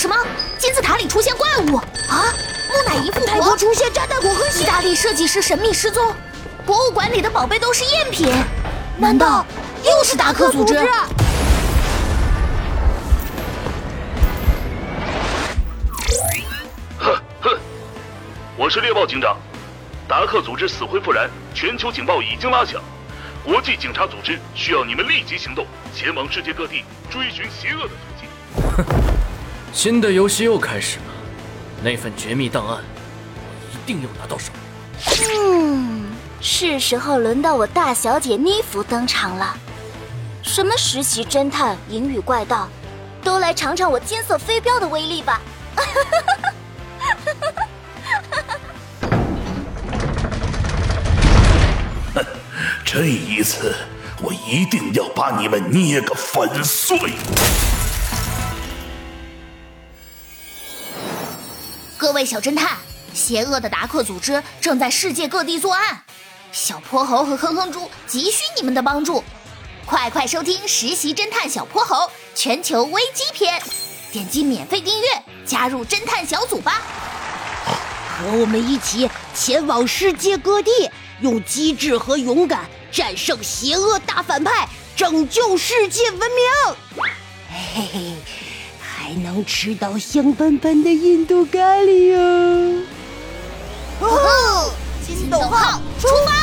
什么？金字塔里出现怪物啊！木乃伊复泰国出现炸弹火和意大利设计师神秘失踪，博物馆里的宝贝都是赝品，难道又是达克组织？哼哼，我是猎豹警长，达克组织死灰复燃，全球警报已经拉响，国际警察组织需要你们立即行动，前往世界各地追寻邪恶的途径。哼，新的游戏又开始了。那份绝密档案，我一定要拿到手。嗯，是时候轮到我大小姐妮芙登场了。什么实习侦探、隐语怪盗，都来尝尝我金色飞镖的威力吧！哼，这一次我一定要把你们捏个粉碎！各位小侦探，邪恶的达克组织正在世界各地作案，小泼猴和哼哼猪急需你们的帮助，快快收听《实习侦探小泼猴全球危机篇》，点击免费订阅，加入侦探小组吧！和我们一起前往世界各地，用机智和勇敢战胜邪恶大反派，拯救世界文明！嘿嘿。能吃到香喷喷的印度咖喱哦！哦，金斗号出发！